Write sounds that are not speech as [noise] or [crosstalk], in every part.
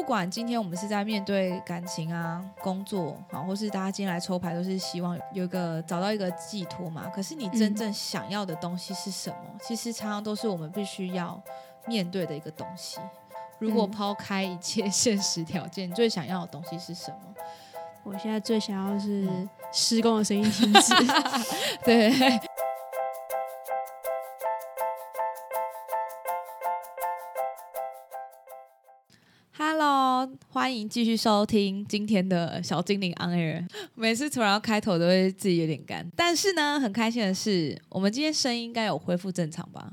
不管今天我们是在面对感情啊、工作啊，或是大家今天来抽牌，都是希望有一个找到一个寄托嘛。可是你真正想要的东西是什么？其实常常都是我们必须要面对的一个东西。如果抛开一切现实条件，你最想要的东西是什么？我现在最想要是施工的声音停止。[laughs] 对。欢迎继续收听今天的小精灵 on air。每次突然要开头都会自己有点干，但是呢，很开心的是，我们今天声音应该有恢复正常吧？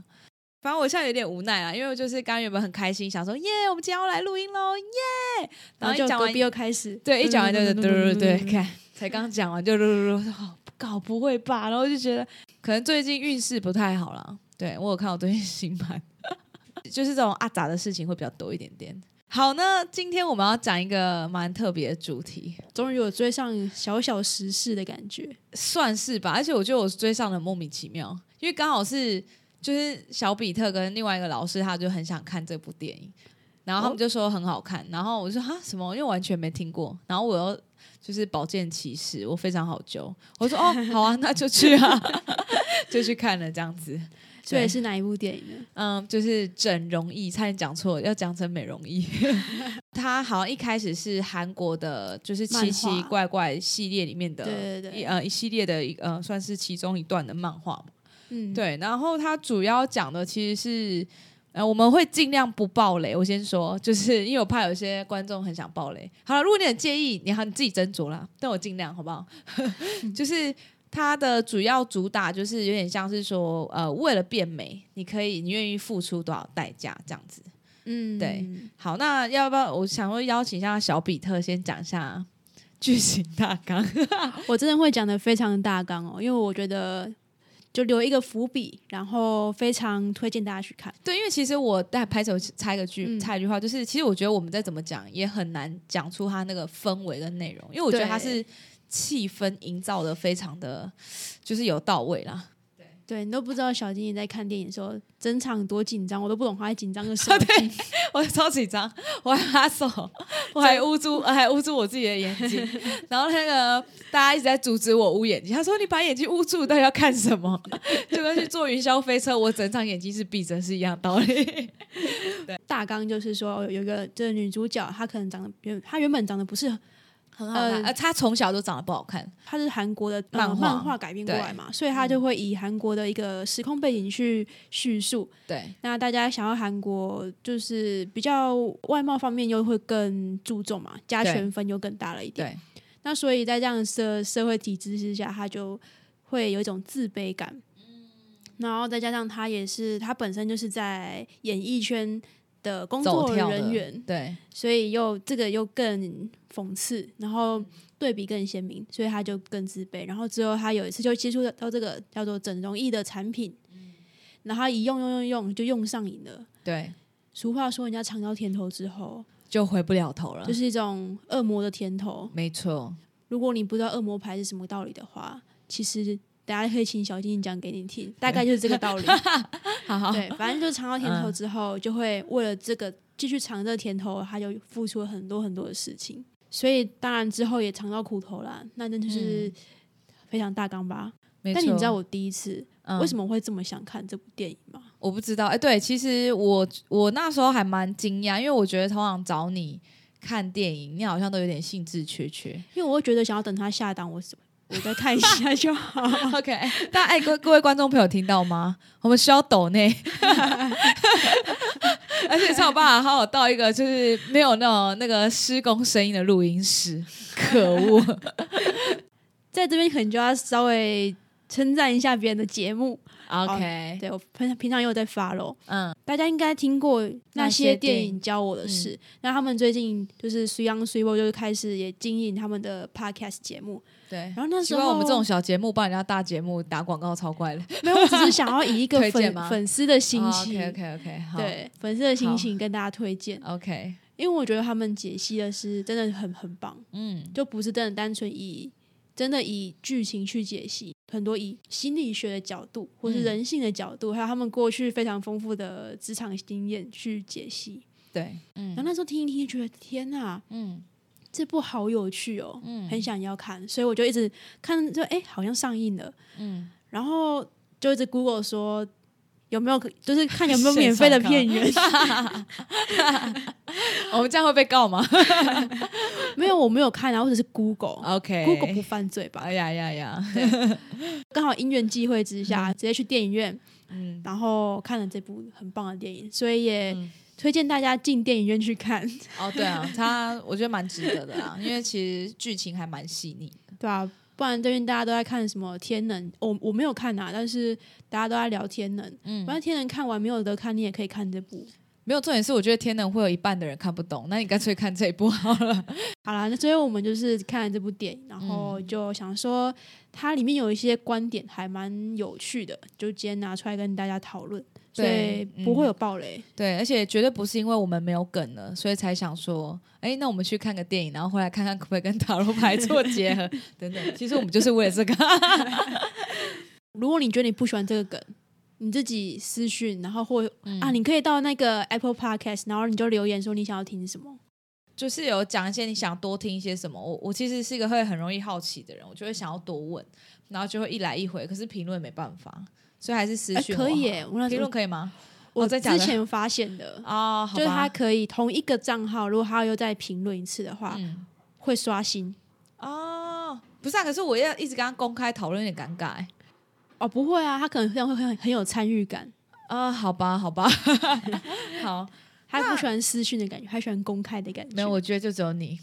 反正我现在有点无奈啊，因为就是刚原本很开心，想说耶，我们今天要来录音喽，耶！然后一讲完又开始，对，一讲完就是嘟嘟对，看才刚讲完就噜噜噜，搞不会吧？然后就觉得可能最近运势不太好了，对我有看我最近新盘，[laughs] 就是这种阿杂的事情会比较多一点点。好，那今天我们要讲一个蛮特别的主题，终于有追上小小时事的感觉，算是吧。而且我觉得我追上的莫名其妙，因为刚好是就是小比特跟另外一个老师，他就很想看这部电影，然后他们就说很好看，然后我就说哈什么，因为完全没听过，然后我又就是宝剑骑士，我非常好揪，我说哦好啊，那就去啊，[laughs] 就去看了这样子。这是哪一部电影呢？嗯，就是整容易，差点讲错，要讲成美容易。[laughs] 它好像一开始是韩国的，就是奇奇怪怪系列里面的，对对对，呃，一系列的一呃，算是其中一段的漫画嘛。嗯，对。然后它主要讲的其实是，呃，我们会尽量不爆雷。我先说，就是因为我怕有些观众很想爆雷。好了，如果你很介意，你好你自己斟酌啦。但我尽量，好不好？[laughs] [laughs] 就是。它的主要主打就是有点像是说，呃，为了变美，你可以，你愿意付出多少代价这样子。嗯，对。好，那要不要我想说邀请一下小比特先讲一下剧情大纲？[laughs] 我真的会讲的非常大纲哦，因为我觉得就留一个伏笔，然后非常推荐大家去看。对，因为其实我在拍手插一个句，插一句话，就是其实我觉得我们再怎么讲也很难讲出它那个氛围跟内容，因为我觉得它是。气氛营造的非常的，就是有到位啦。对，对你都不知道小精灵在看电影的时候，整场多紧张，我都不懂他在紧张个什么。[laughs] 对，我超紧张，我还拉手，[laughs] 我还捂住，还捂住我自己的眼睛。然后那个大家一直在阻止我捂眼睛，他说：“你把眼睛捂住，到底要看什么？” [laughs] 就跟去坐云霄飞车，我整场眼睛是闭着是一样道理。对，大纲就是说，有一个这女主角，她可能长得原，她原本长得不是。很好看，呃，他从小就长得不好看。他是韩国的漫画漫画改编过来嘛，所以他就会以韩国的一个时空背景去叙述。对，那大家想要韩国就是比较外貌方面又会更注重嘛，加权分又更大了一点。对，那所以在这样的社社会体制之下，他就会有一种自卑感。嗯，然后再加上他也是他本身就是在演艺圈。的工作人员，对，所以又这个又更讽刺，然后对比更鲜明，所以他就更自卑。然后之后他有一次就接触到这个叫做整容仪的产品，然后一用用用用就用上瘾了。对，俗话说，人家尝到甜头之后就回不了头了，就是一种恶魔的甜头。没错，如果你不知道恶魔牌是什么道理的话，其实。大家可以请小金讲给你听，大概就是这个道理。[laughs] 好好，对，反正就是尝到甜头之后，就会为了这个继续尝这个甜头，他就付出了很多很多的事情。所以当然之后也尝到苦头啦，那真就是非常大纲吧。但你知道我第一次为什么会这么想看这部电影吗？我不知道。哎，对，其实我我那时候还蛮惊讶，因为我觉得通常找你看电影，你好像都有点兴致缺缺，因为我会觉得想要等他下档，我什么。我再看一下就好。[laughs] OK，大家哎，各各位观众朋友听到吗？我们需要抖内，[laughs] 而且才有办法好好到一个就是没有那种那个施工声音的录音室。可恶，[laughs] 在这边可能就要稍微称赞一下别人的节目。OK，对我平平常也有在发喽。嗯，大家应该听过那些电影教我的事。那他们最近就是随阳随波，就是开始也经营他们的 Podcast 节目。对，然后那时候我们这种小节目帮人家大节目打广告超怪的。没有，我只是想要以一个 [laughs] 粉粉丝的心情，OK OK，对粉丝的心情跟大家推荐。OK，因为我觉得他们解析的是真的很很棒。嗯，就不是真的单纯以。真的以剧情去解析，很多以心理学的角度，或是人性的角度，还有他们过去非常丰富的职场经验去解析。对，嗯，然后那时候听一听，觉得天哪，嗯，这部好有趣哦，嗯，很想要看，所以我就一直看，就哎，好像上映了，嗯，然后就一直 Google 说。有没有就是看有没有免费的片源？[laughs] 我们这样会被告吗？[laughs] 没有，我没有看啊，或者是 Google。OK，Google 不犯罪吧？哎呀呀呀！[laughs] 刚好因缘际会之下，直接去电影院，嗯，然后看了这部很棒的电影，所以也推荐大家进电影院去看。哦，对啊，它我觉得蛮值得的啊，因为其实剧情还蛮细腻的，对啊。不然最近大家都在看什么《天能》，我我没有看啊，但是大家都在聊《天能》。嗯，反正《天能》看完没有得看，你也可以看这部。没有重点是，我觉得《天能》会有一半的人看不懂，那你干脆看这一部好了。[laughs] 好了，那最后我们就是看了这部电影，然后就想说它里面有一些观点还蛮有趣的，就今天拿出来跟大家讨论。所以，不会有暴雷。对，而且绝对不是因为我们没有梗了，所以才想说，哎，那我们去看个电影，然后回来看看可不可以跟塔罗牌做结合等等。其实我们就是为了这个。[laughs] 如果你觉得你不喜欢这个梗，你自己私讯，然后或啊，你可以到那个 Apple Podcast，然后你就留言说你想要听什么，就是有讲一些你想多听一些什么。我我其实是一个会很容易好奇的人，我就会想要多问，然后就会一来一回。可是评论没办法。所以还是私讯可以耶，评论可以吗？我在之前发现的 [laughs] 啊，就是他可以同一个账号，如果他又再评论一次的话，会刷新哦。不是啊，可是我要一直跟他公开讨论，有点尴尬。哦，不会啊，他可能这样会很很有参与感啊。好吧，好吧，[laughs] 好，他不喜欢私讯的感觉，他喜欢公开的感觉。没有，我觉得就只有你。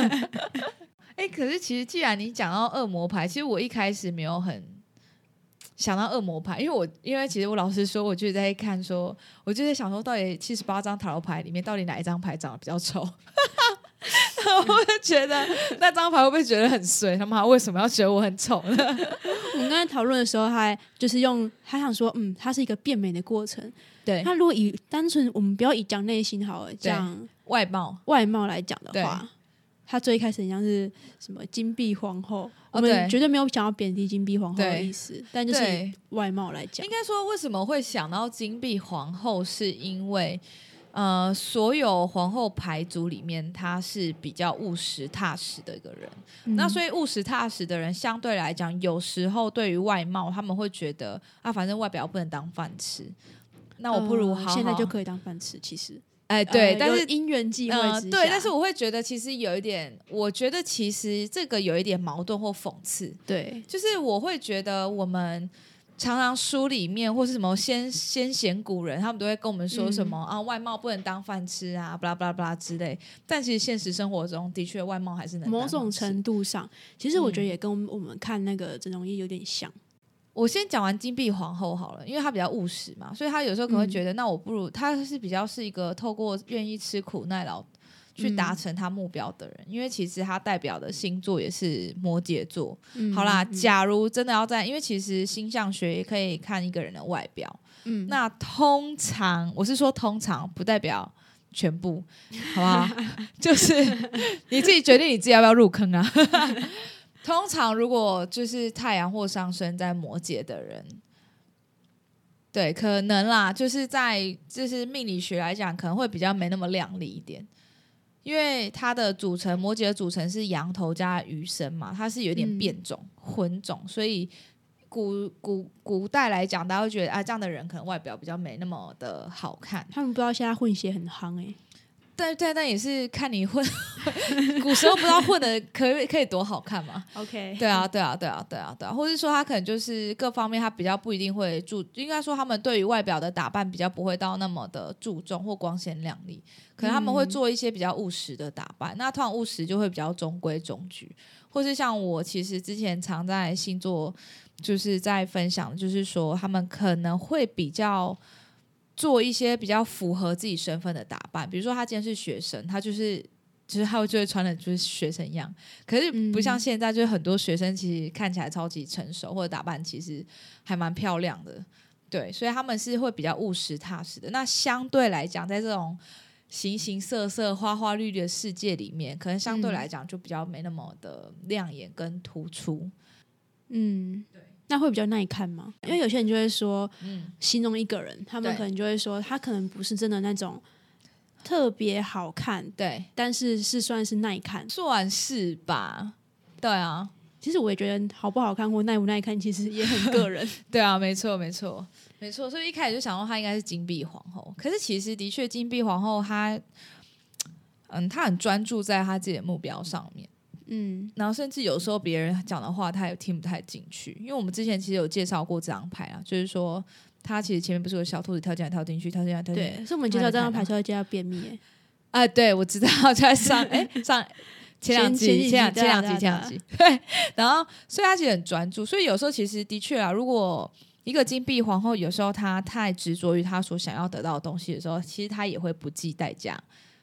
[laughs] 哎，可是其实既然你讲到恶魔牌，其实我一开始没有很。想到恶魔牌，因为我因为其实我老实说，我就在看说，我就在想说，到底七十八张塔罗牌里面，到底哪一张牌长得比较丑？[laughs] 我就觉得那张牌会不会觉得很衰？他妈为什么要觉得我很丑呢？[laughs] 我们刚才讨论的时候，还就是用他想说，嗯，它是一个变美的过程。对，他如果以单纯我们不要以讲内心好了，讲外貌外貌来讲的话。他最一开始像是什么金碧皇后，我们绝对没有想要贬低金碧皇后的意思，但就是外貌来讲，应该说为什么会想到金碧皇后，是因为呃，所有皇后牌组里面，她是比较务实踏实的一个人。那所以务实踏实的人，相对来讲，有时候对于外貌，他们会觉得啊，反正外表不能当饭吃，那我不如好现在就可以当饭吃。其实。哎，对，但是因缘际会之下，对，但是我会觉得其实有一点，我觉得其实这个有一点矛盾或讽刺。对，就是我会觉得我们常常书里面或是什么先先贤古人，他们都会跟我们说什么啊，外貌不能当饭吃啊，巴拉巴拉巴拉之类。但其实现实生活中的确外貌还是能某种程度上，其实我觉得也跟我们看那个整容医有点像。我先讲完金碧皇后好了，因为她比较务实嘛，所以她有时候可能会觉得，那我不如她是比较是一个透过愿意吃苦耐劳去达成他目标的人，因为其实他代表的星座也是摩羯座。好啦，假如真的要在，因为其实星象学也可以看一个人的外表，嗯，那通常我是说通常不代表全部，好不好？[laughs] 就是你自己决定你自己要不要入坑啊。[laughs] 通常，如果就是太阳或上升在摩羯的人，对，可能啦，就是在就是命理学来讲，可能会比较没那么亮丽一点，因为它的组成，摩羯的组成是羊头加鱼身嘛，它是有点变种混种，所以古古古代来讲，大家会觉得啊，这样的人可能外表比较没那么的好看。他们不知道现在混血很夯哎。但对但也是看你混，[laughs] 古时候不知道混的可以可以多好看嘛？OK，对啊对啊对啊对啊对啊，或者说他可能就是各方面他比较不一定会注，应该说他们对于外表的打扮比较不会到那么的注重或光鲜亮丽，可能他们会做一些比较务实的打扮。那通常务实就会比较中规中矩，或是像我其实之前常在星座就是在分享，就是说他们可能会比较。做一些比较符合自己身份的打扮，比如说他今天是学生，他就是就是他会就会穿的就是学生样，可是不像现在，就是很多学生其实看起来超级成熟，或者打扮其实还蛮漂亮的，对，所以他们是会比较务实踏实的。那相对来讲，在这种形形色色、花花绿绿的世界里面，可能相对来讲就比较没那么的亮眼跟突出，嗯，对。那会比较耐看吗？因为有些人就会说，嗯形容一个人，他们可能就会说，他可能不是真的那种特别好看，对，但是是算是耐看，算是吧。对啊，其实我也觉得好不好看或耐不耐看，其实也很个人。[laughs] 对啊，没错，没错，没错。所以一开始就想到她应该是金碧皇后，可是其实的确金碧皇后她，嗯，她很专注在她自己的目标上面。嗯，然后甚至有时候别人讲的话，他也听不太进去。因为我们之前其实有介绍过这张牌啊，就是说他其实前面不是有小兔子跳进来、跳进去、跳进来、跳进去。对，所以我们介绍这张牌时候就要便秘。哎，对，我知道，[laughs] 在上哎上 [laughs] 前两集、前两前两集、前两集。对，然后所以他其实很专注。所以有时候其实的确啊，如果一个金币皇后有时候她太执着于她所想要得到的东西的时候，其实她也会不计代价。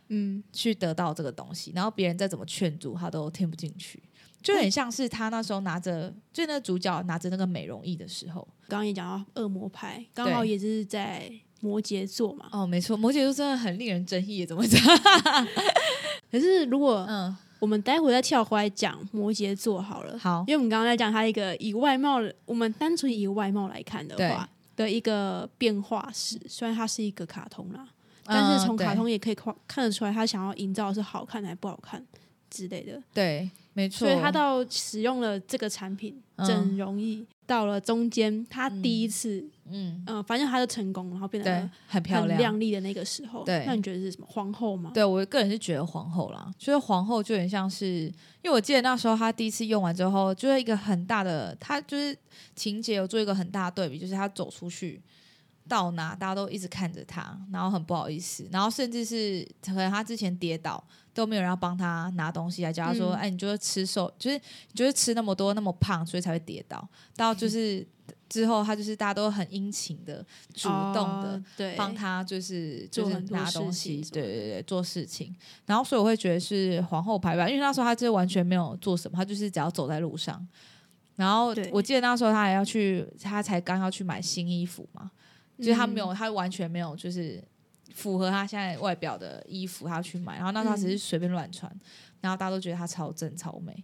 嗯，去得到这个东西，然后别人再怎么劝阻，他都听不进去，就很像是他那时候拿着，就那主角拿着那个美容仪的时候，刚刚也讲到恶魔牌，刚好也是在摩羯座嘛。哦，没错，摩羯座真的很令人争议，怎么讲？[laughs] 可是如果嗯，我们待会再跳回来讲摩羯座好了，好，因为我们刚刚在讲他一个以外貌，我们单纯以外貌来看的话的一个变化史，虽然它是一个卡通啦。但是从卡通也可以看看得出来，他想要营造是好看还是不好看之类的。对，没错。所以他到使用了这个产品整容易到了中间，他第一次，嗯嗯，反正他就成功，然后变得很漂亮、亮丽的那个时候。对，那你觉得是什么皇后吗？对我个人是觉得皇后啦，就是皇后就很像是，因为我记得那时候他第一次用完之后，就是一个很大的，他就是情节有做一个很大的对比，就是他走出去。到哪大家都一直看着他，然后很不好意思，然后甚至是可能他之前跌倒都没有人要帮他拿东西来叫他说：“哎，你就是吃瘦，就是你就是吃那么多那么胖，所以才会跌倒。”到就是 [laughs] 之后他就是大家都很殷勤的、主动的对帮他，就是就是拿东西，对对对，做事情。然后所以我会觉得是皇后牌吧，因为那时候他就完全没有做什么，他就是只要走在路上。然后我记得那时候他还要去，他才刚要去买新衣服嘛。就是他没有，他完全没有，就是符合他现在外表的衣服，他要去买。然后那他只是随便乱穿，然后大家都觉得他超正超美，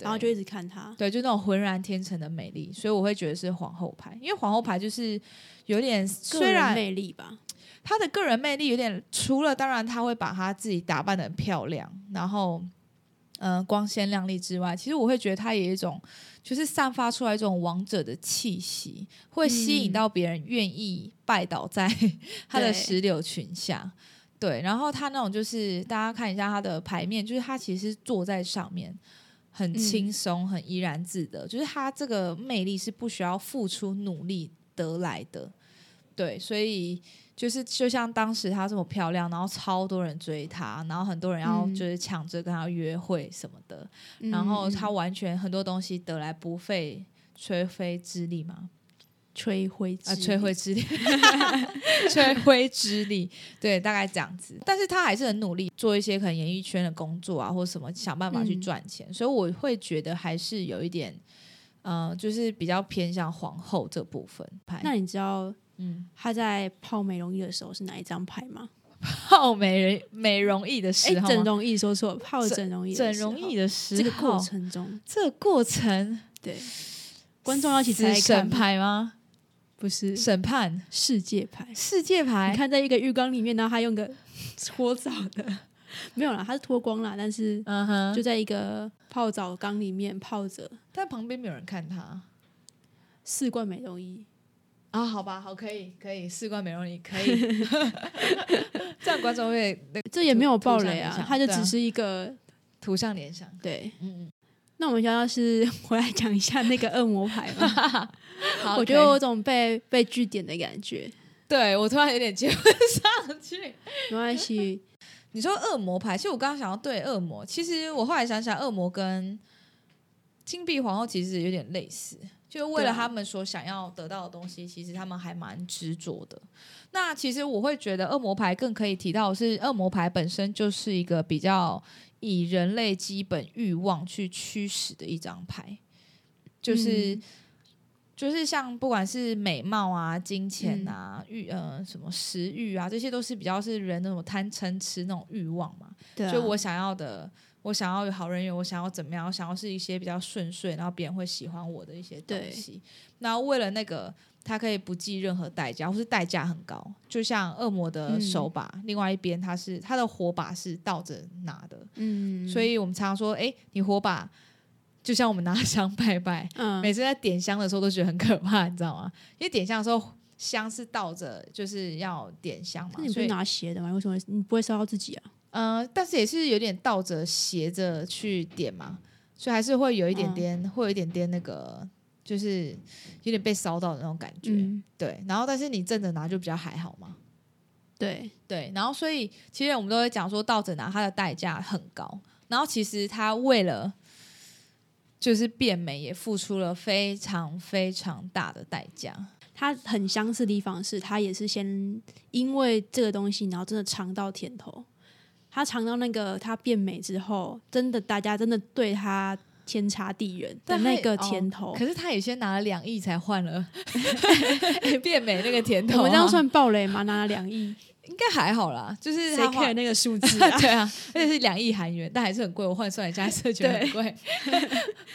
然后就一直看他。对，就那种浑然天成的美丽，所以我会觉得是皇后牌，因为皇后牌就是有点虽然魅力吧，她的个人魅力有点，除了当然他会把她自己打扮的很漂亮，然后嗯光鲜亮丽之外，其实我会觉得它有一种。就是散发出来一种王者的气息，会吸引到别人愿意拜倒在 [laughs] 他的石榴裙下。对，然后他那种就是大家看一下他的牌面，就是他其实坐在上面很轻松、很怡然自得，就是他这个魅力是不需要付出努力得来的。对，所以。就是就像当时她这么漂亮，然后超多人追她，然后很多人要就是抢着跟她约会什么的，然后她完全很多东西得来不费吹灰之力嘛，吹灰啊，吹灰之力，[laughs] 吹灰之力，对，大概这样子。但是她还是很努力做一些可能演艺圈的工作啊，或者什么想办法去赚钱，所以我会觉得还是有一点，嗯，就是比较偏向皇后这部分。那你知道？嗯，他在泡美容液的时候是哪一张牌吗？泡美人美容液的时候，整容液说错，泡整容液整容液的时候，这个过程中，这个过程，对，观众要一起猜审牌吗？不是。审判？世界牌，世界牌。你看在一个浴缸里面，然后他用个搓澡的，[laughs] 没有啦，他是脱光了，但是嗯哼，就在一个泡澡缸里面泡着，但旁边没有人看他，四罐美容液。啊，好吧，好，可以，可以，四罐美容仪可以，[laughs] 这样观众会，[laughs] 这也没有暴雷啊，它就只是一个图像联想，对，嗯嗯。那我们想要是回来讲一下那个恶魔牌吧，[laughs] 我觉得有种被被据点的感觉，对我突然有点接不上去，没关系。你说恶魔牌，其实我刚刚想要对恶魔，其实我后来想想，恶魔跟金币皇后其实有点类似。就为了他们所想要得到的东西，其实他们还蛮执着的。那其实我会觉得恶魔牌更可以提到是恶魔牌本身就是一个比较以人类基本欲望去驱使的一张牌，就是就是像不管是美貌啊、金钱啊、欲呃什么食欲啊，这些都是比较是人那种贪嗔痴那种欲望嘛。对、就我想要的，我想要有好人缘，我想要怎么样？我想要是一些比较顺遂，然后别人会喜欢我的一些东西。那为了那个，他可以不计任何代价，或是代价很高。就像恶魔的手把，另外一边他是他的火把是倒着拿的。嗯，所以我们常常说，哎，你火把。就像我们拿 [laughs] 香拜拜，嗯，每次在点香的时候都觉得很可怕，你知道吗？因为点香的时候香是倒着，就是要点香嘛。那你不拿斜的吗？为什么你不会烧到自己啊？嗯，但是也是有点倒着斜着去点嘛，所以还是会有一点点，会有一点点那个，就是有点被烧到的那种感觉。对，然后但是你正着拿就比较还好嘛。对对，然后所以其实我们都会讲说倒着拿它的代价很高，然后其实他为了。就是变美也付出了非常非常大的代价。它很相似的地方是，它也是先因为这个东西，然后真的尝到甜头。他尝到那个他变美之后，真的大家真的对他天差地远的那个甜头。可是他也先拿了两亿才换了 [laughs] [laughs] 变美那个甜头。我们这样算暴雷吗？拿了两亿。应该还好啦，就是谁看那个 [laughs] 数字？对啊，而且是两亿韩元，但还是很贵。我换算一下，是 [laughs] 觉得很贵。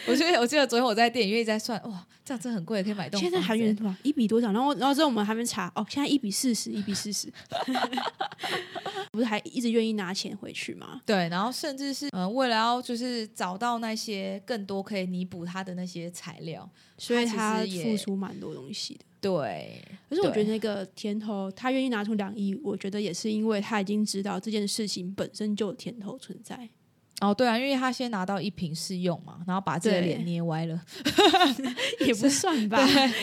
我觉得我记得昨天我在电影院一直在算，哇，这样真的很贵，可以买栋。现在韩元多少？一比多少？然后，然后之后我们还没查哦，现在一比四十，一比四十。[laughs] 不是还一直愿意拿钱回去吗？对，然后甚至是嗯，为了要就是找到那些更多可以弥补他的那些材料，所以他付出蛮多东西的。对，可是我觉得那个甜头，他愿意拿出两亿，我觉得也是因为他已经知道这件事情本身就有甜头存在。哦，对啊，因为他先拿到一瓶试用嘛，然后把自己的脸捏歪了，也不算 [laughs] 吧，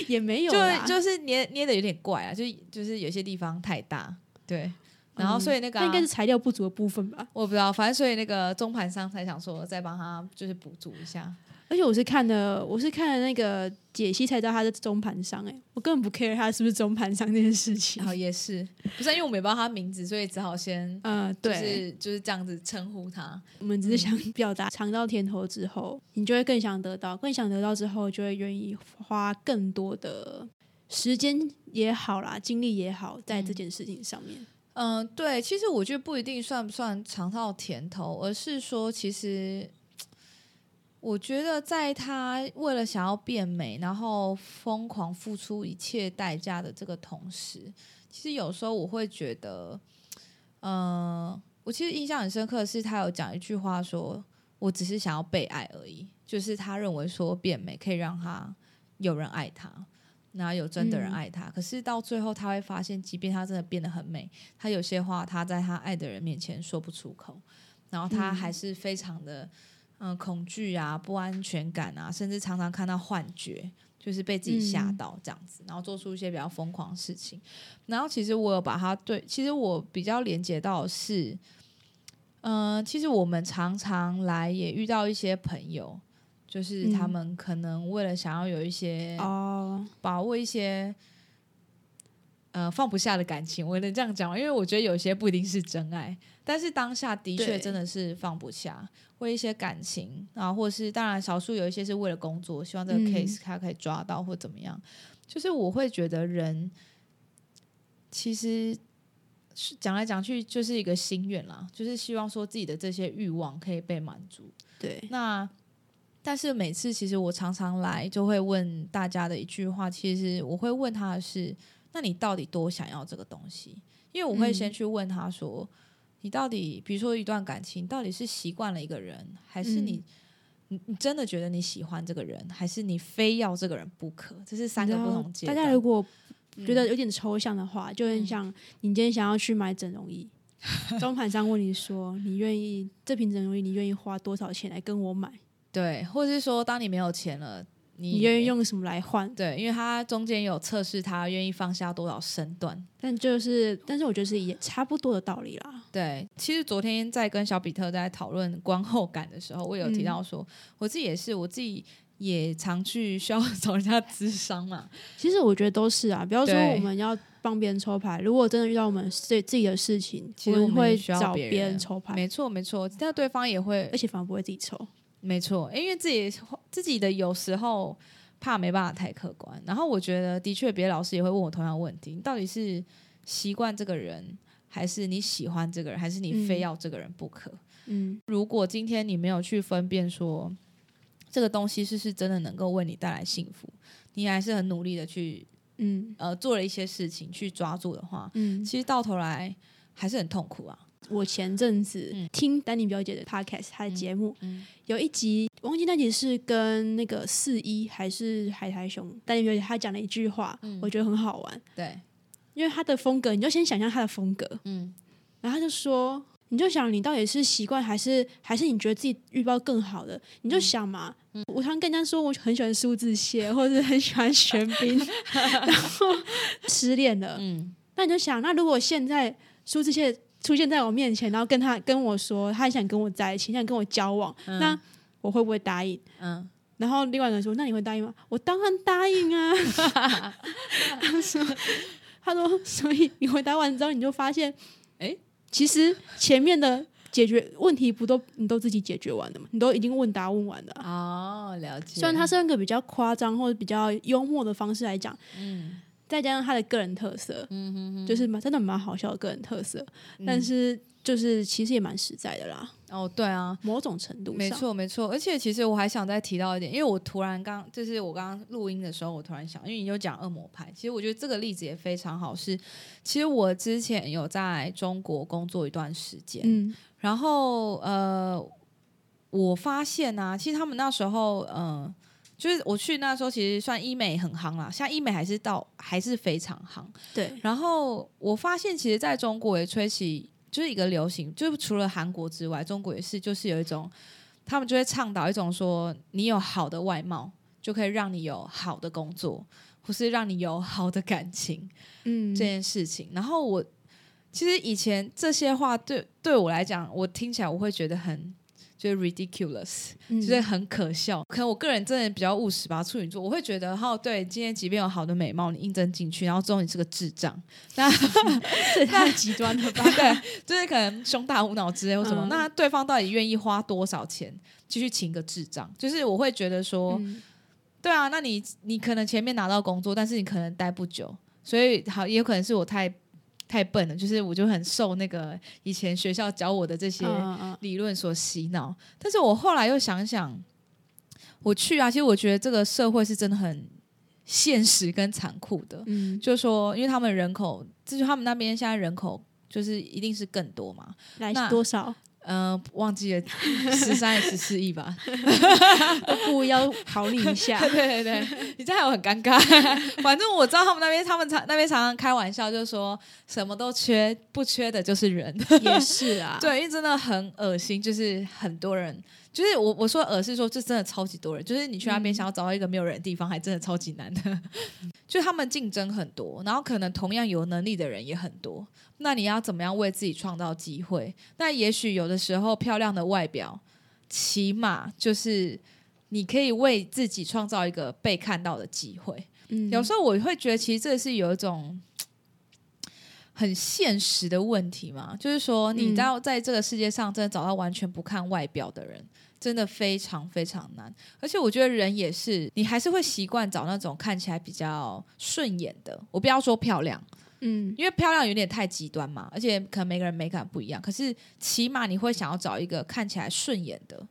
也没有，就就是捏捏的有点怪啊，就就是有些地方太大，对，然后所以那个应该是材料不足的部分吧，我不知道，反正所以那个中盘商才想说再帮他就是补足一下。而且我是看的，我是看了那个解析才知道他是中盘商，哎，我根本不 care 他是不是中盘商这件事情。然后也是，不是因为我没报他名字，所以只好先，嗯，对，就是这样子称呼他。我们只是想表达尝到甜头之后，你就会更想得到，更想得到之后，就会愿意花更多的时间也好啦，精力也好，在这件事情上面。嗯，对，其实我觉得不一定算不算尝到甜头，而是说其实。我觉得，在他为了想要变美，然后疯狂付出一切代价的这个同时，其实有时候我会觉得，嗯，我其实印象很深刻的是，他有讲一句话，说我只是想要被爱而已。就是他认为说变美可以让他有人爱他，那有真的人爱他。可是到最后，他会发现，即便他真的变得很美，他有些话他在他爱的人面前说不出口，然后他还是非常的。嗯，恐惧啊，不安全感啊，甚至常常看到幻觉，就是被自己吓到这样子，然后做出一些比较疯狂的事情。然后其实我有把它对，其实我比较连接到是，嗯，其实我们常常来也遇到一些朋友，就是他们可能为了想要有一些哦，把握一些。呃，放不下的感情，我能这样讲吗因为我觉得有些不一定是真爱，但是当下的确真的是放不下，为一些感情啊，或是当然少数有一些是为了工作，希望这个 case 他可以抓到或怎么样。就是我会觉得人其实是讲来讲去就是一个心愿啦，就是希望说自己的这些欲望可以被满足。对，那但是每次其实我常常来就会问大家的一句话，其实我会问他的是。那你到底多想要这个东西？因为我会先去问他说：“你到底，比如说一段感情，到底是习惯了一个人，还是你，你你真的觉得你喜欢这个人，还是你非要这个人不可？这是三个不同阶段。大家如果觉得有点抽象的话，就很像你今天想要去买整容仪，中盘商问你说：你愿意这瓶整容仪，你愿意花多少钱来跟我买？对，或者是说，当你没有钱了。你愿意用什么来换？对，因为他中间有测试，他愿意放下多少身段。但就是，但是我觉得是也差不多的道理啦。对，其实昨天在跟小比特在讨论观后感的时候，我有提到说，我自己也是，我自己也常去需要 [laughs] 找人家咨商嘛。其实我觉得都是啊，比方说我们要帮别人抽牌，如果真的遇到我们自自己的事情，其实我们会找别人抽牌。没错，没错，但对方也会，而且反而不会自己抽。没错，因为自己自己的有时候怕没办法太客观。然后我觉得，的确，别的老师也会问我同样问题：你到底是习惯这个人，还是你喜欢这个人，还是你非要这个人不可？嗯，如果今天你没有去分辨说这个东西是是真的能够为你带来幸福，你还是很努力的去，嗯呃，做了一些事情去抓住的话，嗯，其实到头来还是很痛苦啊。我前阵子听丹尼表姐的 podcast，她的节目有一集，忘记那集是跟那个四一还是海苔熊，丹尼表姐她讲了一句话，我觉得很好玩。对，因为她的风格，你就先想象她的风格，嗯，然后她就说。你就想，你到底是习惯还是还是你觉得自己遇到更好的？你就想嘛。我常跟人家说，我很喜欢苏志燮，[laughs] 或者很喜欢玄彬，[laughs] 然后失恋了。嗯，那你就想，那如果现在数字蟹出现在我面前，然后跟他跟我说，他想跟我在一起，想跟我交往，那我会不会答应？嗯。然后另外一个人说，那你会答应吗？我当然答应啊。他说，他说，所以你回答完之后，你就发现，哎。其实前面的解决问题不都你都自己解决完了吗？你都已经问答问完了哦，了解。虽然他是那个比较夸张或者比较幽默的方式来讲，嗯，再加上他的个人特色，嗯哼哼，就是蛮真的蛮好笑的个人特色，但是就是其实也蛮实在的啦。哦，对啊，某种程度上没错没错，而且其实我还想再提到一点，因为我突然刚就是我刚刚录音的时候，我突然想，因为你就讲恶魔派，其实我觉得这个例子也非常好。是，其实我之前有在中国工作一段时间，嗯，然后呃，我发现啊，其实他们那时候，嗯，就是我去那时候，其实算医美很夯啦，像医美还是到还是非常夯，对。然后我发现，其实在中国也吹起。就是一个流行，就除了韩国之外，中国也是，就是有一种，他们就会倡导一种说，你有好的外貌，就可以让你有好的工作，或是让你有好的感情，嗯，这件事情。然后我其实以前这些话对对我来讲，我听起来我会觉得很。就是 ridiculous，就是很可笑。可能我个人真的比较务实吧，处女座，我会觉得，哈，对，今天即便有好的美貌，你应征进去，然后最后你是个智障，[laughs] 那这 [laughs] 太极端了吧？[laughs] 对，就是可能胸大无脑之类或什么。那对方到底愿意花多少钱继续请个智障？就是我会觉得说，对啊，那你你可能前面拿到工作，但是你可能待不久，所以好也有可能是我太。太笨了，就是我就很受那个以前学校教我的这些理论所洗脑。但是我后来又想想，我去啊，其实我觉得这个社会是真的很现实跟残酷的。嗯，就是说，因为他们人口，就是他们那边现在人口就是一定是更多嘛。来多少？嗯，忘记了十三十四亿吧，[laughs] 故意要考你一下。[laughs] 对对对，你这样我很尴尬。[laughs] 反正我知道他们那边，他们常那边常常开玩笑，就是说什么都缺，不缺的就是人。也是啊，对，因为真的很恶心，就是很多人。就是我我说耳是说，这真的超级多人。就是你去那边想要找到一个没有人的地方，还真的超级难的。[laughs] 就他们竞争很多，然后可能同样有能力的人也很多。那你要怎么样为自己创造机会？那也许有的时候漂亮的外表，起码就是你可以为自己创造一个被看到的机会。嗯，有时候我会觉得，其实这是有一种很现实的问题嘛。就是说，你要在这个世界上真的找到完全不看外表的人。真的非常非常难，而且我觉得人也是，你还是会习惯找那种看起来比较顺眼的。我不要说漂亮，嗯，因为漂亮有点太极端嘛，而且可能每个人美感不一样。可是起码你会想要找一个看起来顺眼的，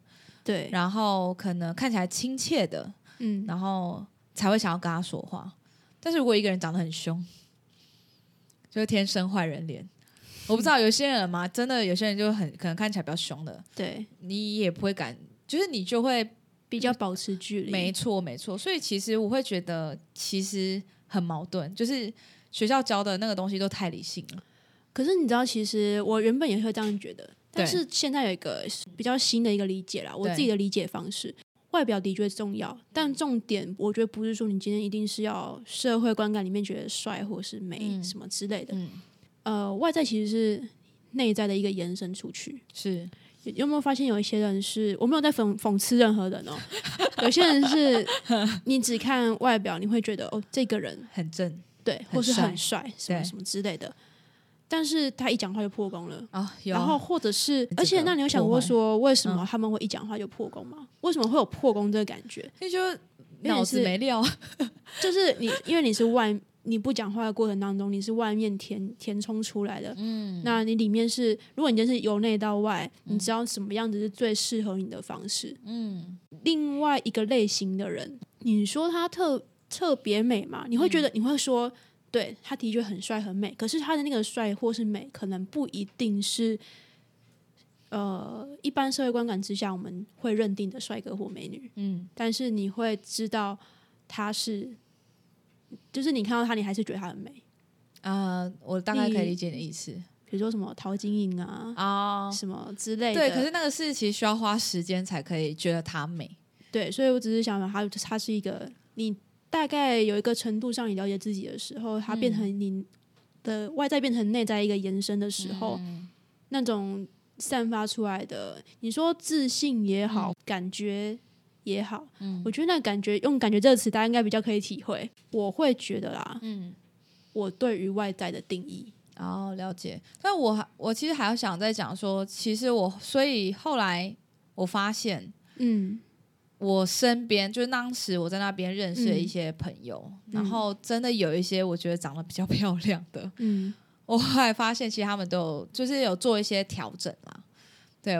对，然后可能看起来亲切的，嗯，然后才会想要跟他说话。但是如果一个人长得很凶，就是天生坏人脸。我不知道有些人嘛，真的有些人就很可能看起来比较凶的，对你也不会敢，就是你就会比较保持距离。没错，没错。所以其实我会觉得，其实很矛盾，就是学校教的那个东西都太理性了。可是你知道，其实我原本也会这样觉得，但是现在有一个比较新的一个理解啦，我自己的理解方式，外表的确重要，但重点我觉得不是说你今天一定是要社会观感里面觉得帅或是美什么之类的。呃，外在其实是内在的一个延伸出去。是有没有发现有一些人是我没有在讽讽刺任何人哦？有些人是 [laughs] 你只看外表，你会觉得哦，这个人很正，对，或是很帅，什么什么之类的。但是他一讲话就破功了啊！然后或者是，而且那你有想过说，为什么他们会一讲话就破功吗？为什么会有破功这个感觉？那就脑子没料，[laughs] 就是你因为你是外。你不讲话的过程当中，你是外面填填充出来的，嗯，那你里面是，如果你就是由内到外，你知道什么样子是最适合你的方式，嗯。另外一个类型的人，你说他特特别美嘛？你会觉得你会说，对他的确很帅很美，可是他的那个帅或是美，可能不一定是，呃，一般社会观感之下我们会认定的帅哥或美女，嗯。但是你会知道他是。就是你看到他，你还是觉得他很美啊！我大概可以理解你的意思，比如说什么陶晶莹啊啊什么之类的。对，可是那个是其实需要花时间才可以觉得她美。对，所以我只是想，他他是一个你大概有一个程度上你了解自己的时候，它变成你的外在变成内在一个延伸的时候，那种散发出来的，你说自信也好，感觉。也好，嗯，我觉得那感觉用“感觉”这个词，大家应该比较可以体会。我会觉得啦，嗯，我对于外在的定义，哦，了解。但我我其实还要想再讲说，其实我所以后来我发现，嗯，我身边就是当时我在那边认识了一些朋友，然后真的有一些我觉得长得比较漂亮的，[laughs] 嗯，我后来发现其实他们都有就是有做一些调整啦，对。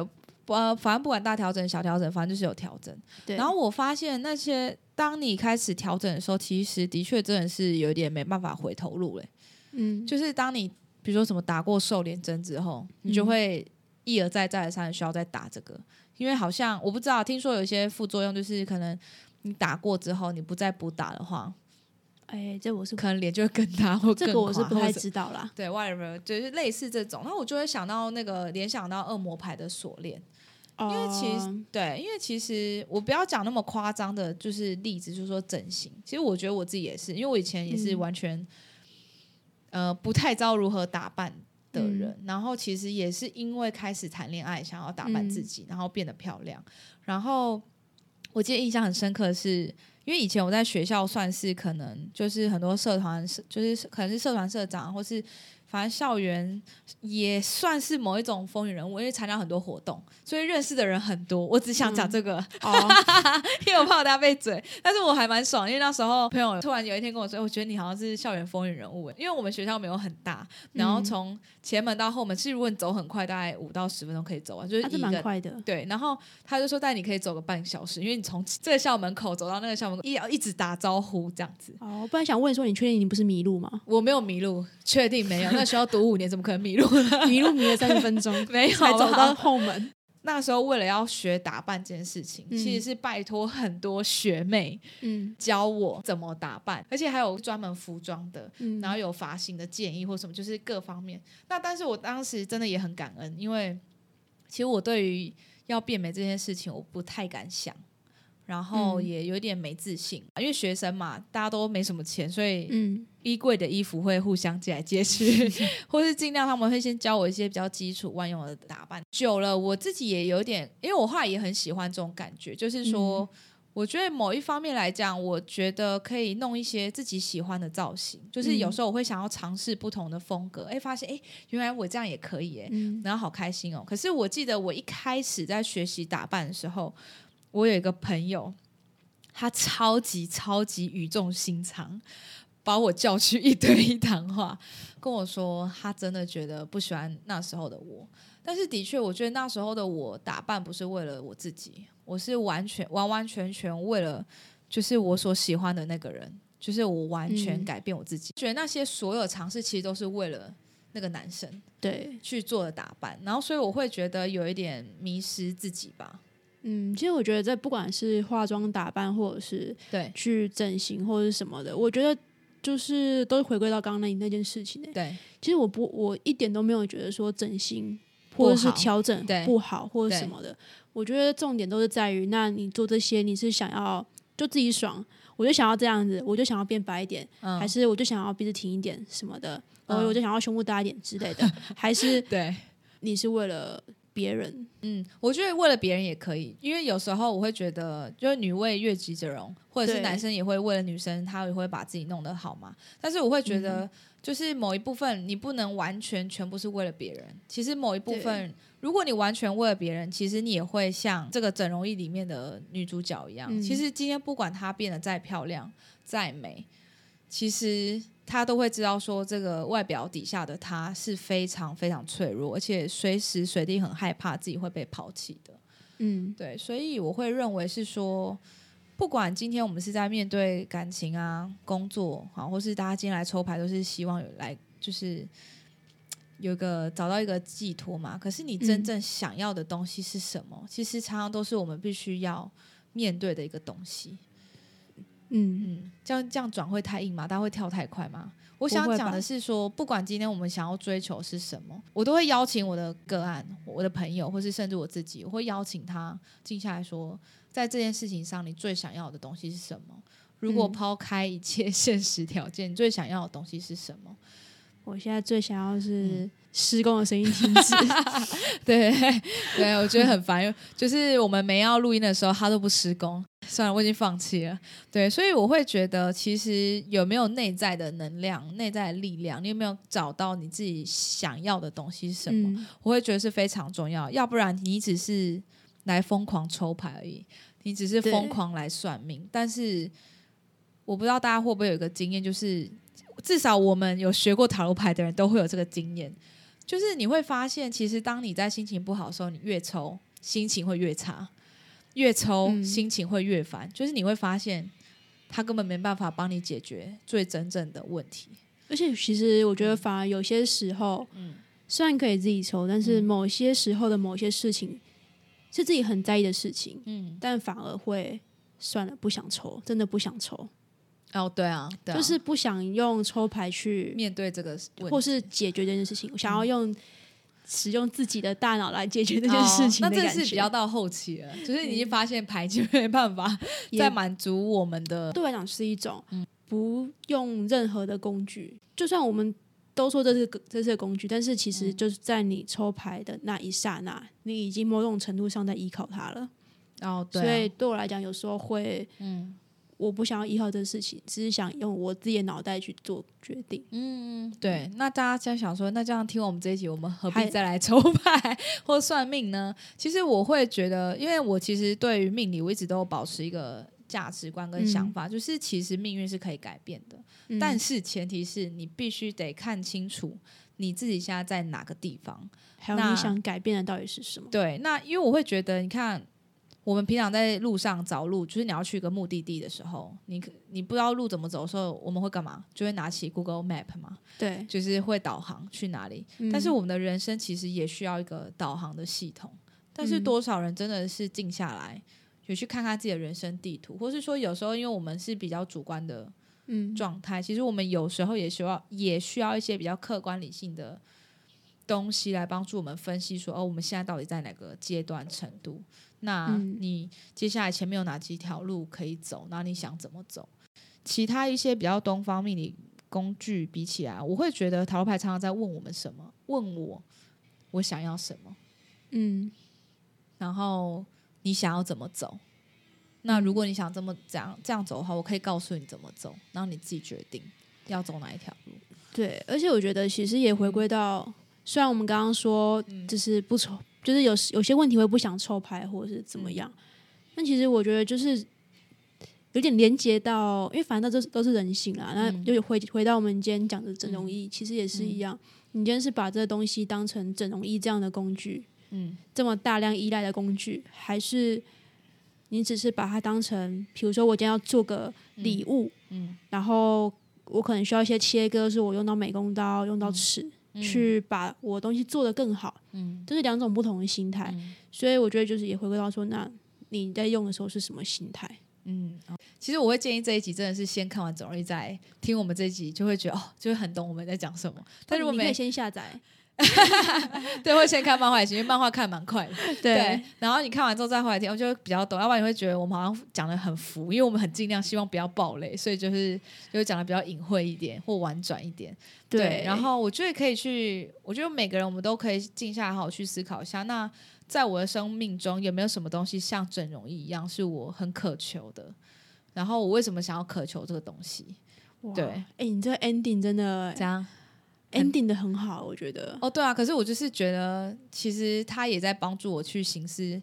呃，反正不管大调整、小调整，反正就是有调整。对。然后我发现那些，当你开始调整的时候，其实的确真的是有点没办法回头路嘞。嗯。就是当你比如说什么打过瘦脸针之后，你就会一而再、再而三的需要再打这个，因为好像我不知道，听说有一些副作用，就是可能你打过之后，你不再补打的话。哎，这我是可能脸就会更大，或这个我是不太知道啦。对，whatever，就是类似这种，那我就会想到那个联想到恶魔牌的锁链，因为其实对，因为其实我不要讲那么夸张的，就是例子，就是说整形。其实我觉得我自己也是，因为我以前也是完全呃不太知道如何打扮的人，然后其实也是因为开始谈恋爱，想要打扮自己，然后变得漂亮。然后我记得印象很深刻的是。因为以前我在学校算是可能就是很多社团是就是可能是社团社长或是。反正校园也算是某一种风云人物，因为参加很多活动，所以认识的人很多。我只想讲这个，[laughs] 因为我怕大家被嘴，但是我还蛮爽，因为那时候朋友突然有一天跟我说：“我觉得你好像是校园风云人物。”因为我们学校没有很大，然后从前门到后门，其实如果你走很快，大概五到十分钟可以走完，就是一蛮快的。对，然后他就说：“带你可以走个半小时，因为你从这个校门口走到那个校门口，一要一直打招呼这样子。”哦，我本来想问说，你确定你不是迷路吗？我没有迷路，确定没有。需要读五年，怎么可能迷路？[laughs] 迷路迷了三十分钟，[laughs] 没有才走到后门。那时候为了要学打扮这件事情，其实是拜托很多学妹，嗯，教我怎么打扮，而且还有专门服装的，然后有发型的建议或什么，就是各方面。那但是我当时真的也很感恩，因为其实我对于要变美这件事情，我不太敢想。然后也有点没自信，因为学生嘛，大家都没什么钱，所以衣柜的衣服会互相借来借去，[laughs] 或是尽量他们会先教我一些比较基础万用的打扮。久了，我自己也有点，因为我后来也很喜欢这种感觉，就是说，我觉得某一方面来讲，我觉得可以弄一些自己喜欢的造型，就是有时候我会想要尝试不同的风格，哎，发现哎，原来我这样也可以，哎，然后好开心哦。可是我记得我一开始在学习打扮的时候。我有一个朋友，他超级超级语重心长，把我叫去一堆一谈话，跟我说他真的觉得不喜欢那时候的我。但是的确，我觉得那时候的我打扮不是为了我自己，我是完全完完全全为了就是我所喜欢的那个人，就是我完全改变我自己。觉得那些所有尝试其实都是为了那个男生对去做的打扮，然后所以我会觉得有一点迷失自己吧。嗯，其实我觉得这不管是化妆打扮，或者是对去整形或者是什么的，我觉得就是都是回归到刚刚那那件事情。对，其实我不，我一点都没有觉得说整形或者是调整不好或者什么的。我觉得重点都是在于，那你做这些，你是想要就自己爽，我就想要这样子，我就想要变白一点，还是我就想要鼻子挺一点什么的，然后我就想要胸部大一点之类的，[laughs] 还是对，你是为了。别人。嗯，我觉得为了别人也可以，因为有时候我会觉得，就是女为悦己者容，或者是男生也会为了女生，他也会把自己弄得好嘛。但是我会觉得，就是某一部分你不能完全全部是为了别人，其实某一部分，如果你完全为了别人，其实你也会像这个整容仪里面的女主角一样。嗯其实今天不管她变得再漂亮、再美，其实她都会知道说，这个外表底下的他是非常非常脆弱，而且随时随地很害怕自己会被抛弃的。嗯对，所以我会认为是说，不管今天我们是在面对感情啊、工作啊，或是大家今天来抽牌，都是希望有来就是有一个找到一个寄托嘛。可是你真嗯正想要的东西是什么？其实常常都是我们必须要面对的一个东西。嗯嗯，这样这样转会太硬吗？大家会跳太快吗？我想讲的是说，不管今天我们想要追求是什么，我都会邀请我的个案、我的朋友，或是甚至我自己，我会邀请他静下来说，在这件事情上，你最想要的东西是什么？如果嗯抛开一切 [laughs] 现实条件，你最想要的东西是什么？我现在最想要嗯是施工的声音停止。[laughs] 对对，我觉得很烦，就是我们没要录音的时候，他都不施工。[laughs] 算了，我已经放弃了。对，所以我会觉得，其实有没有内在的能量、内在的力量，你有没有找到你自己想要的东西是什么？嗯我会觉得是非常重要。要不然你只是来疯狂抽牌而已，你只是疯狂来算命。但是我不知道大家会不会有一个经验，就是至少我们有学过塔罗牌的人都会有这个经验，就是你会发现，其实当你在心情不好的时候，你越抽心情会越差，越抽嗯。心情会越烦，就是你会发现他根本没办法帮你解决最真正的问题。而且其实我觉得，反而有些时候，嗯。虽然可以自己抽，但是嗯某些时候的某些事情是自己很在意的事情，嗯，但反而会算了，不想抽，真的不想抽，哦，对啊，对啊。就是不想用抽牌去，面对这个问题，或是解决这件事情，我想要用使用自己的大脑来解决这件事情哦、那这。是比较到后期了，就是你已经发现牌就没办法 [laughs] 也再满足我们的，对我来讲是一种嗯不用任何的工具，就算我们都说这是个这是个工具，但是其实嗯就是在你抽牌的那一刹那，你已经某种程度上在依靠它了。哦，对啊、所以对我来讲，有时候会嗯我不想要依靠这个事情，只是想用我自己的脑袋去做决定。嗯，对。那大家在想说，那这样听我们这一集，我们何必再来抽牌 [laughs] 或算命呢？其实我会觉得，因为我其实对于命理，我一直都有保持一个价值观跟想法，就是其实命运是可以改变的，嗯但是前提是你必须得看清楚你自己现在在哪个地方。那还有你想改变的到底是什么？对，那因为我会觉得，你看，我们平常在路上找路，就是你要去一个目的地的时候，你可你不知道路怎么走的时候，我们会干嘛？就会拿起 Google Map 嘛，对，就是会导航去哪里。嗯但是我们的人生其实也需要一个导航的系统，但是嗯多少人真的是静下来，有去看看自己的人生地图，或是说有时候因为我们是比较主观的嗯，状态，其实我们有时候也需要也需要一些比较客观理性的东西来帮助我们分析说，哦，我们现在到底在哪个阶段程度？那嗯你接下来前面有哪几条路可以走？那你想怎么走？其他一些比较东方命理工具比起来，我会觉得塔罗牌常常在问我们什么？问我我想要什么？嗯然后你想要怎么走？那如果你想这么这样这样走的话，我可以告诉你怎么走，然后你自己决定要走哪一条路。对，而且我觉得其实也回归到，虽然我们刚刚说嗯就是不抽，就是有有些问题会不想抽牌或者是怎么样，但其实我觉得就是有点连接到，因为反正都是都是人性啦，那嗯。就回回到我们今天讲的整容医，其实也是一样，你今天是把这个东西当成整容医这样的工具，嗯。这么大量依赖的工具，还是你只是把它当成，比如说我今天要做个礼物，嗯。然后我可能需要一些切割，是我用到美工刀、用到尺、去把我的东西做得更好，嗯这是两种不同的心态。嗯所以我觉得就是也回归到说，那你在用的时候是什么心态？嗯。其实我会建议这一集真的是先看完总再听我们这一集，就会觉得哦，就会很懂我们在讲什么。但如果没你可以先下载，[laughs] 对，会先看漫画也行，因为漫画看蛮快的。对，然后你看完之后再回来听，我就会比较懂，要不然你会觉得我们好像讲的很浮，因为我们很尽量希望不要暴雷，所以就是就讲的比较隐晦一点或婉转一点。对，然后我觉得可以去，我觉得每个人我们都可以静下来好好去思考一下，那在我的生命中有没有什么东西像整容一样是我很渴求的？然后我为什么想要渴求这个东西？对，哎，你这 ending 真的这样。Ending 的很好，我觉得。哦，对啊，可是我就是觉得，其实他也在帮助我去行思。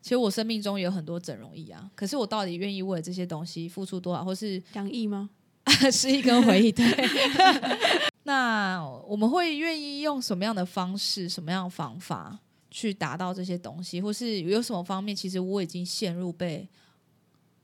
其实我生命中有很多整容意啊，可是我到底愿意为了这些东西付出多少，或是两亿吗？[laughs] 是一根回忆。对。[laughs] 那我们会愿意用什么样的方式、什么样的方法去达到这些东西，或是有什么方面，其实我已经陷入被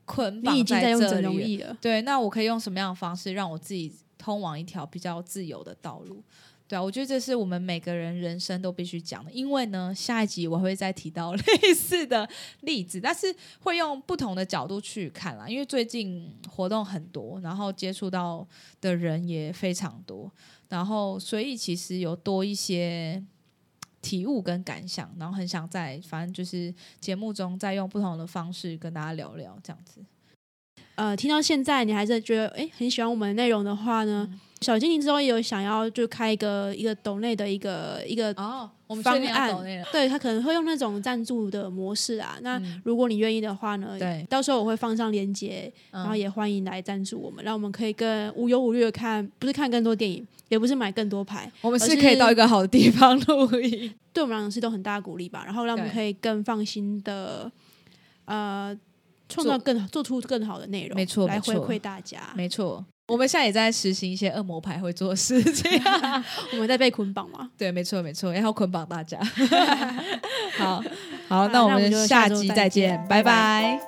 捆绑在这里了。对，那我可以用什么样的方式让我自己？通往一条比较自由的道路，对啊，我觉得这是我们每个人人生都必须讲的。因为呢，下一集我会再提到 [laughs] 类似的例子，但是会用不同的角度去看啦。因为最近活动很多，然后接触到的人也非常多，然后所以其实有多一些体悟跟感想，然后很想在反正就是节目中再用不同的方式跟大家聊聊这样子。呃，听到现在你还是觉得哎很喜欢我们的内容的话呢，小精灵之后也有想要就开一个一个抖内的一个一个哦，我们方案，对他可能会用那种赞助的模式啊。那如果你愿意的话呢，对，到时候我会放上链接，然后也欢迎来赞助我们，让我们可以更无忧无虑的看，不是看更多电影，也不是买更多牌，我们是可以到一个好的地方录音，对我们来讲是都很大的鼓励吧。然后让我们可以更放心的呃。创造更做出更好的内容，没错，来回馈大家，没错。我们现在也在实行一些恶魔牌会做的事情，[laughs] 我们在被捆绑吗？对，没错，没错，要捆绑大家。[laughs] 好好，那我们下集再见，拜拜。